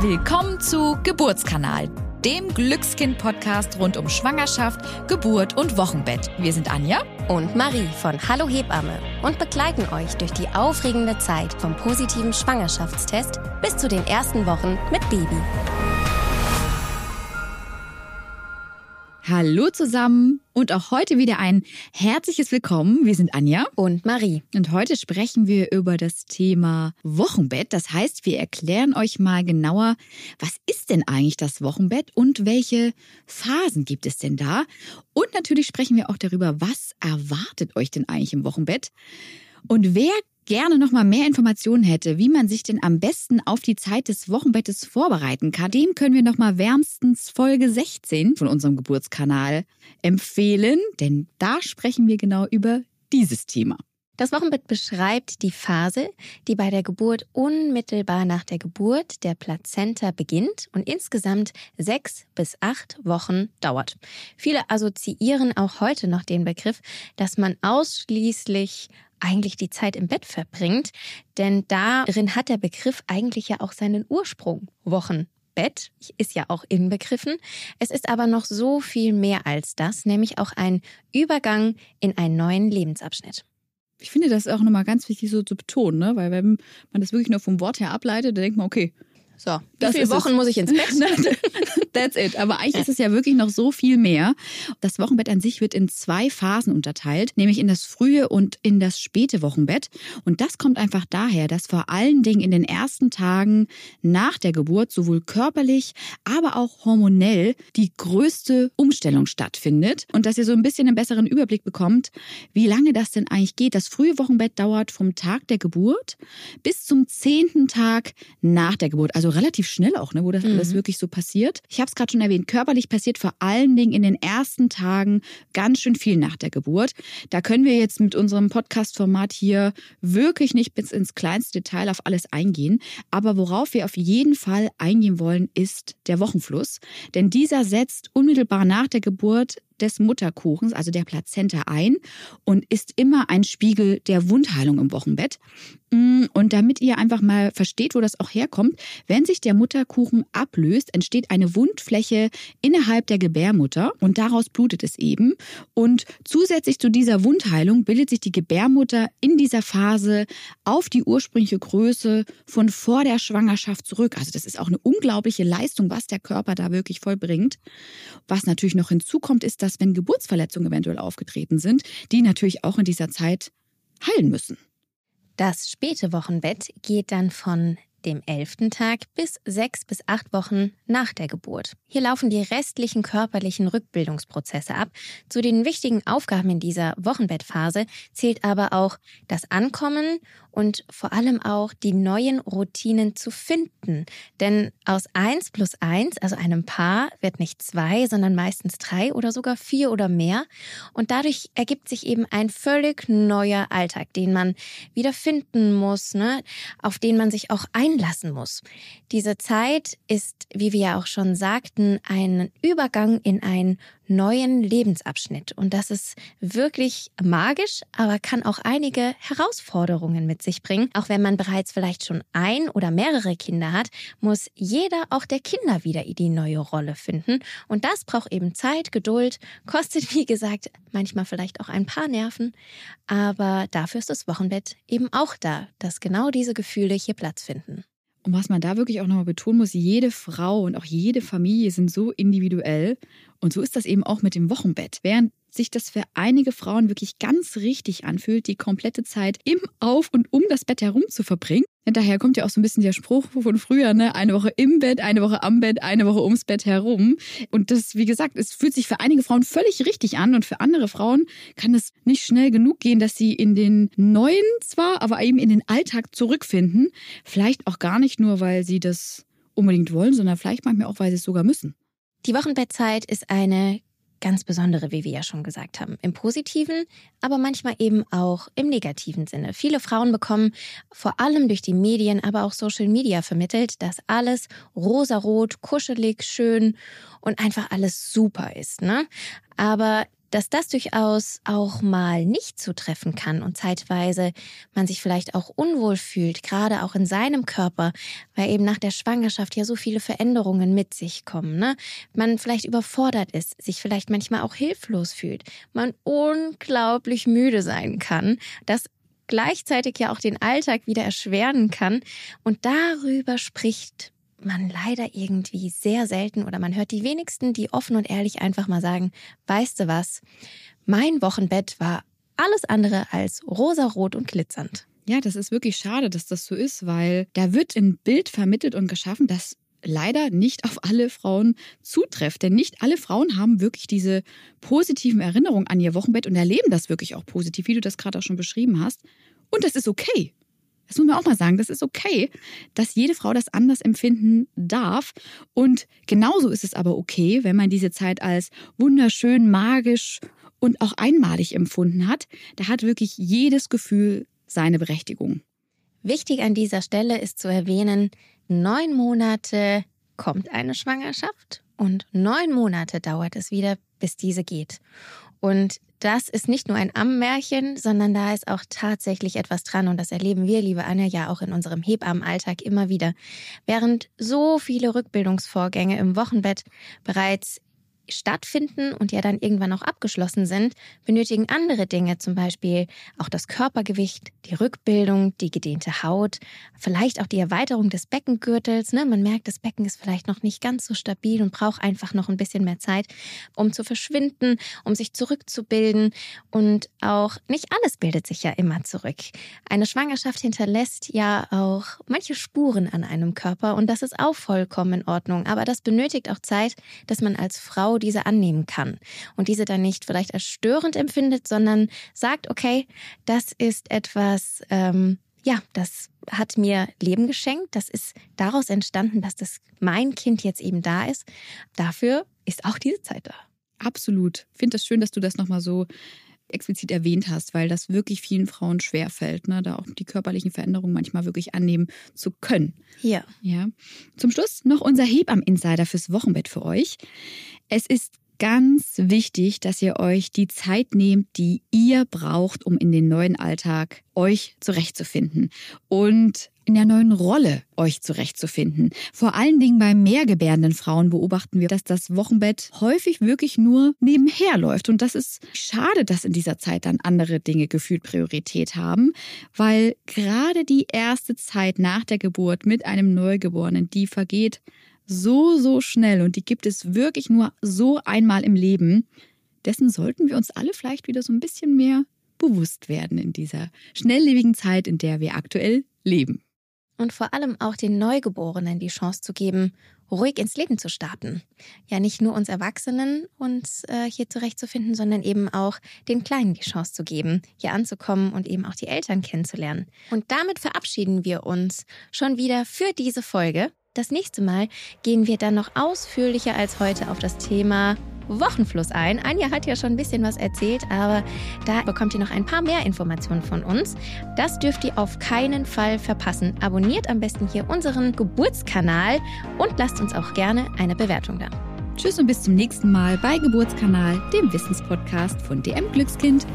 Willkommen zu Geburtskanal, dem Glückskind-Podcast rund um Schwangerschaft, Geburt und Wochenbett. Wir sind Anja und Marie von Hallo Hebamme und begleiten euch durch die aufregende Zeit vom positiven Schwangerschaftstest bis zu den ersten Wochen mit Baby. Hallo zusammen und auch heute wieder ein herzliches Willkommen. Wir sind Anja und Marie. Und heute sprechen wir über das Thema Wochenbett. Das heißt, wir erklären euch mal genauer, was ist denn eigentlich das Wochenbett und welche Phasen gibt es denn da? Und natürlich sprechen wir auch darüber, was erwartet euch denn eigentlich im Wochenbett? Und wer gerne noch mal mehr Informationen hätte, wie man sich denn am besten auf die Zeit des Wochenbettes vorbereiten kann, dem können wir noch mal wärmstens Folge 16 von unserem Geburtskanal empfehlen, denn da sprechen wir genau über dieses Thema. Das Wochenbett beschreibt die Phase, die bei der Geburt unmittelbar nach der Geburt der Plazenta beginnt und insgesamt sechs bis acht Wochen dauert. Viele assoziieren auch heute noch den Begriff, dass man ausschließlich eigentlich die Zeit im Bett verbringt, denn darin hat der Begriff eigentlich ja auch seinen Ursprung. Wochen. Bett ist ja auch inbegriffen. Es ist aber noch so viel mehr als das, nämlich auch ein Übergang in einen neuen Lebensabschnitt. Ich finde das auch nochmal ganz wichtig so zu betonen, ne? weil wenn man das wirklich nur vom Wort her ableitet, dann denkt man, okay, so, wie viele Wochen es. muss ich ins Bett? That's it. Aber eigentlich ist es ja wirklich noch so viel mehr. Das Wochenbett an sich wird in zwei Phasen unterteilt, nämlich in das frühe und in das späte Wochenbett. Und das kommt einfach daher, dass vor allen Dingen in den ersten Tagen nach der Geburt sowohl körperlich, aber auch hormonell die größte Umstellung stattfindet. Und dass ihr so ein bisschen einen besseren Überblick bekommt, wie lange das denn eigentlich geht. Das frühe Wochenbett dauert vom Tag der Geburt bis zum zehnten Tag nach der Geburt. Also also relativ schnell auch, ne, wo das mhm. alles wirklich so passiert. Ich habe es gerade schon erwähnt, körperlich passiert vor allen Dingen in den ersten Tagen ganz schön viel nach der Geburt. Da können wir jetzt mit unserem Podcast-Format hier wirklich nicht bis ins kleinste Detail auf alles eingehen. Aber worauf wir auf jeden Fall eingehen wollen, ist der Wochenfluss. Denn dieser setzt unmittelbar nach der Geburt des Mutterkuchens, also der Plazenta, ein und ist immer ein Spiegel der Wundheilung im Wochenbett. Mm, und damit ihr einfach mal versteht, wo das auch herkommt, wenn sich der Mutterkuchen ablöst, entsteht eine Wundfläche innerhalb der Gebärmutter und daraus blutet es eben. Und zusätzlich zu dieser Wundheilung bildet sich die Gebärmutter in dieser Phase auf die ursprüngliche Größe von vor der Schwangerschaft zurück. Also das ist auch eine unglaubliche Leistung, was der Körper da wirklich vollbringt. Was natürlich noch hinzukommt, ist, dass wenn Geburtsverletzungen eventuell aufgetreten sind, die natürlich auch in dieser Zeit heilen müssen. Das späte Wochenbett geht dann von dem elften Tag bis sechs bis acht Wochen nach der Geburt. Hier laufen die restlichen körperlichen Rückbildungsprozesse ab. Zu den wichtigen Aufgaben in dieser Wochenbettphase zählt aber auch das Ankommen und vor allem auch die neuen Routinen zu finden. Denn aus eins plus eins, also einem Paar, wird nicht zwei, sondern meistens drei oder sogar vier oder mehr. Und dadurch ergibt sich eben ein völlig neuer Alltag, den man wieder finden muss, ne? auf den man sich auch einlassen muss. Diese Zeit ist, wie wir ja auch schon sagten, ein Übergang in ein neuen Lebensabschnitt. Und das ist wirklich magisch, aber kann auch einige Herausforderungen mit sich bringen. Auch wenn man bereits vielleicht schon ein oder mehrere Kinder hat, muss jeder auch der Kinder wieder die neue Rolle finden. Und das braucht eben Zeit, Geduld, kostet, wie gesagt, manchmal vielleicht auch ein paar Nerven. Aber dafür ist das Wochenbett eben auch da, dass genau diese Gefühle hier Platz finden. Und was man da wirklich auch nochmal betonen muss, jede Frau und auch jede Familie sind so individuell. Und so ist das eben auch mit dem Wochenbett. Während sich das für einige Frauen wirklich ganz richtig anfühlt, die komplette Zeit im, auf und um das Bett herum zu verbringen. Daher kommt ja auch so ein bisschen der Spruch von früher, ne? Eine Woche im Bett, eine Woche am Bett, eine Woche ums Bett herum. Und das, wie gesagt, es fühlt sich für einige Frauen völlig richtig an und für andere Frauen kann es nicht schnell genug gehen, dass sie in den neuen zwar, aber eben in den Alltag zurückfinden. Vielleicht auch gar nicht nur, weil sie das unbedingt wollen, sondern vielleicht manchmal auch, weil sie es sogar müssen. Die Wochenbettzeit ist eine ganz besondere, wie wir ja schon gesagt haben. Im positiven, aber manchmal eben auch im negativen Sinne. Viele Frauen bekommen vor allem durch die Medien, aber auch Social Media vermittelt, dass alles rosarot, kuschelig, schön und einfach alles super ist. Ne? Aber dass das durchaus auch mal nicht zutreffen kann und zeitweise man sich vielleicht auch unwohl fühlt, gerade auch in seinem Körper, weil eben nach der Schwangerschaft ja so viele Veränderungen mit sich kommen. Ne? Man vielleicht überfordert ist, sich vielleicht manchmal auch hilflos fühlt, man unglaublich müde sein kann, das gleichzeitig ja auch den Alltag wieder erschweren kann und darüber spricht man leider irgendwie sehr selten oder man hört die wenigsten, die offen und ehrlich einfach mal sagen, weißt du was, mein Wochenbett war alles andere als rosarot und glitzernd. Ja, das ist wirklich schade, dass das so ist, weil da wird ein Bild vermittelt und geschaffen, das leider nicht auf alle Frauen zutrifft. Denn nicht alle Frauen haben wirklich diese positiven Erinnerungen an ihr Wochenbett und erleben das wirklich auch positiv, wie du das gerade auch schon beschrieben hast. Und das ist okay. Das muss man auch mal sagen, das ist okay, dass jede Frau das anders empfinden darf. Und genauso ist es aber okay, wenn man diese Zeit als wunderschön, magisch und auch einmalig empfunden hat. Da hat wirklich jedes Gefühl seine Berechtigung. Wichtig an dieser Stelle ist zu erwähnen, neun Monate kommt eine Schwangerschaft und neun Monate dauert es wieder, bis diese geht. Und das ist nicht nur ein Ammenmärchen, sondern da ist auch tatsächlich etwas dran und das erleben wir, liebe Anja, ja auch in unserem Hebammenalltag immer wieder. Während so viele Rückbildungsvorgänge im Wochenbett bereits stattfinden und ja dann irgendwann auch abgeschlossen sind, benötigen andere Dinge, zum Beispiel auch das Körpergewicht, die Rückbildung, die gedehnte Haut, vielleicht auch die Erweiterung des Beckengürtels. Ne? Man merkt, das Becken ist vielleicht noch nicht ganz so stabil und braucht einfach noch ein bisschen mehr Zeit, um zu verschwinden, um sich zurückzubilden. Und auch nicht alles bildet sich ja immer zurück. Eine Schwangerschaft hinterlässt ja auch manche Spuren an einem Körper und das ist auch vollkommen in Ordnung. Aber das benötigt auch Zeit, dass man als Frau diese annehmen kann und diese dann nicht vielleicht als störend empfindet, sondern sagt, okay, das ist etwas, ähm, ja, das hat mir Leben geschenkt. Das ist daraus entstanden, dass das mein Kind jetzt eben da ist. Dafür ist auch diese Zeit da. Absolut. Ich finde es das schön, dass du das nochmal so explizit erwähnt hast, weil das wirklich vielen Frauen schwerfällt, ne? da auch die körperlichen Veränderungen manchmal wirklich annehmen zu können. Ja. ja. Zum Schluss noch unser Hebammen-Insider fürs Wochenbett für euch. Es ist ganz wichtig, dass ihr euch die Zeit nehmt, die ihr braucht, um in den neuen Alltag euch zurechtzufinden und in der neuen Rolle euch zurechtzufinden. Vor allen Dingen bei mehrgebärenden Frauen beobachten wir, dass das Wochenbett häufig wirklich nur nebenher läuft. Und das ist schade, dass in dieser Zeit dann andere Dinge gefühlt Priorität haben, weil gerade die erste Zeit nach der Geburt mit einem Neugeborenen, die vergeht so, so schnell und die gibt es wirklich nur so einmal im Leben. Dessen sollten wir uns alle vielleicht wieder so ein bisschen mehr bewusst werden in dieser schnelllebigen Zeit, in der wir aktuell leben. Und vor allem auch den Neugeborenen die Chance zu geben, ruhig ins Leben zu starten. Ja, nicht nur uns Erwachsenen uns äh, hier zurechtzufinden, sondern eben auch den Kleinen die Chance zu geben, hier anzukommen und eben auch die Eltern kennenzulernen. Und damit verabschieden wir uns schon wieder für diese Folge. Das nächste Mal gehen wir dann noch ausführlicher als heute auf das Thema Wochenfluss ein. Anja hat ja schon ein bisschen was erzählt, aber da bekommt ihr noch ein paar mehr Informationen von uns. Das dürft ihr auf keinen Fall verpassen. Abonniert am besten hier unseren Geburtskanal und lasst uns auch gerne eine Bewertung da. Tschüss und bis zum nächsten Mal bei Geburtskanal, dem Wissenspodcast von DM Glückskind.